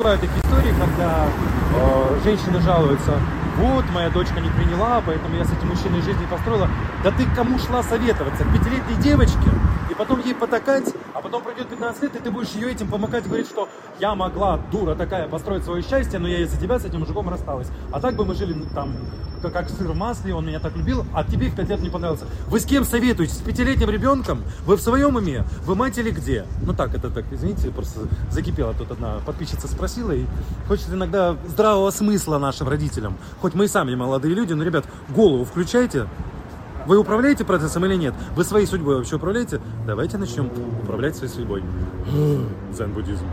Бывают такие истории, когда э, женщины жалуются, вот, моя дочка не приняла, поэтому я с этим мужчиной жизнь не построила. Да ты кому шла советоваться? К пятилетней девочке? И потом ей потакать, а потом пройдет 15 лет, и ты будешь ее этим помогать, говорить, что я могла, дура такая, построить свое счастье, но я из-за тебя с этим мужиком рассталась. А так бы мы жили ну, там, как, как сыр в масле, он меня так любил, а тебе в 5 лет не понравился. Вы с кем советуетесь? С пятилетним ребенком? Вы в своем уме? Вы мать или где? Ну так, это так, извините, просто закипела тут одна подписчица спросила, и хочет иногда здравого смысла нашим родителям. Хоть мы и сами молодые люди, но, ребят, голову включайте, вы управляете процессом или нет? Вы своей судьбой вообще управляете? Давайте начнем управлять своей судьбой. Зен-буддизм.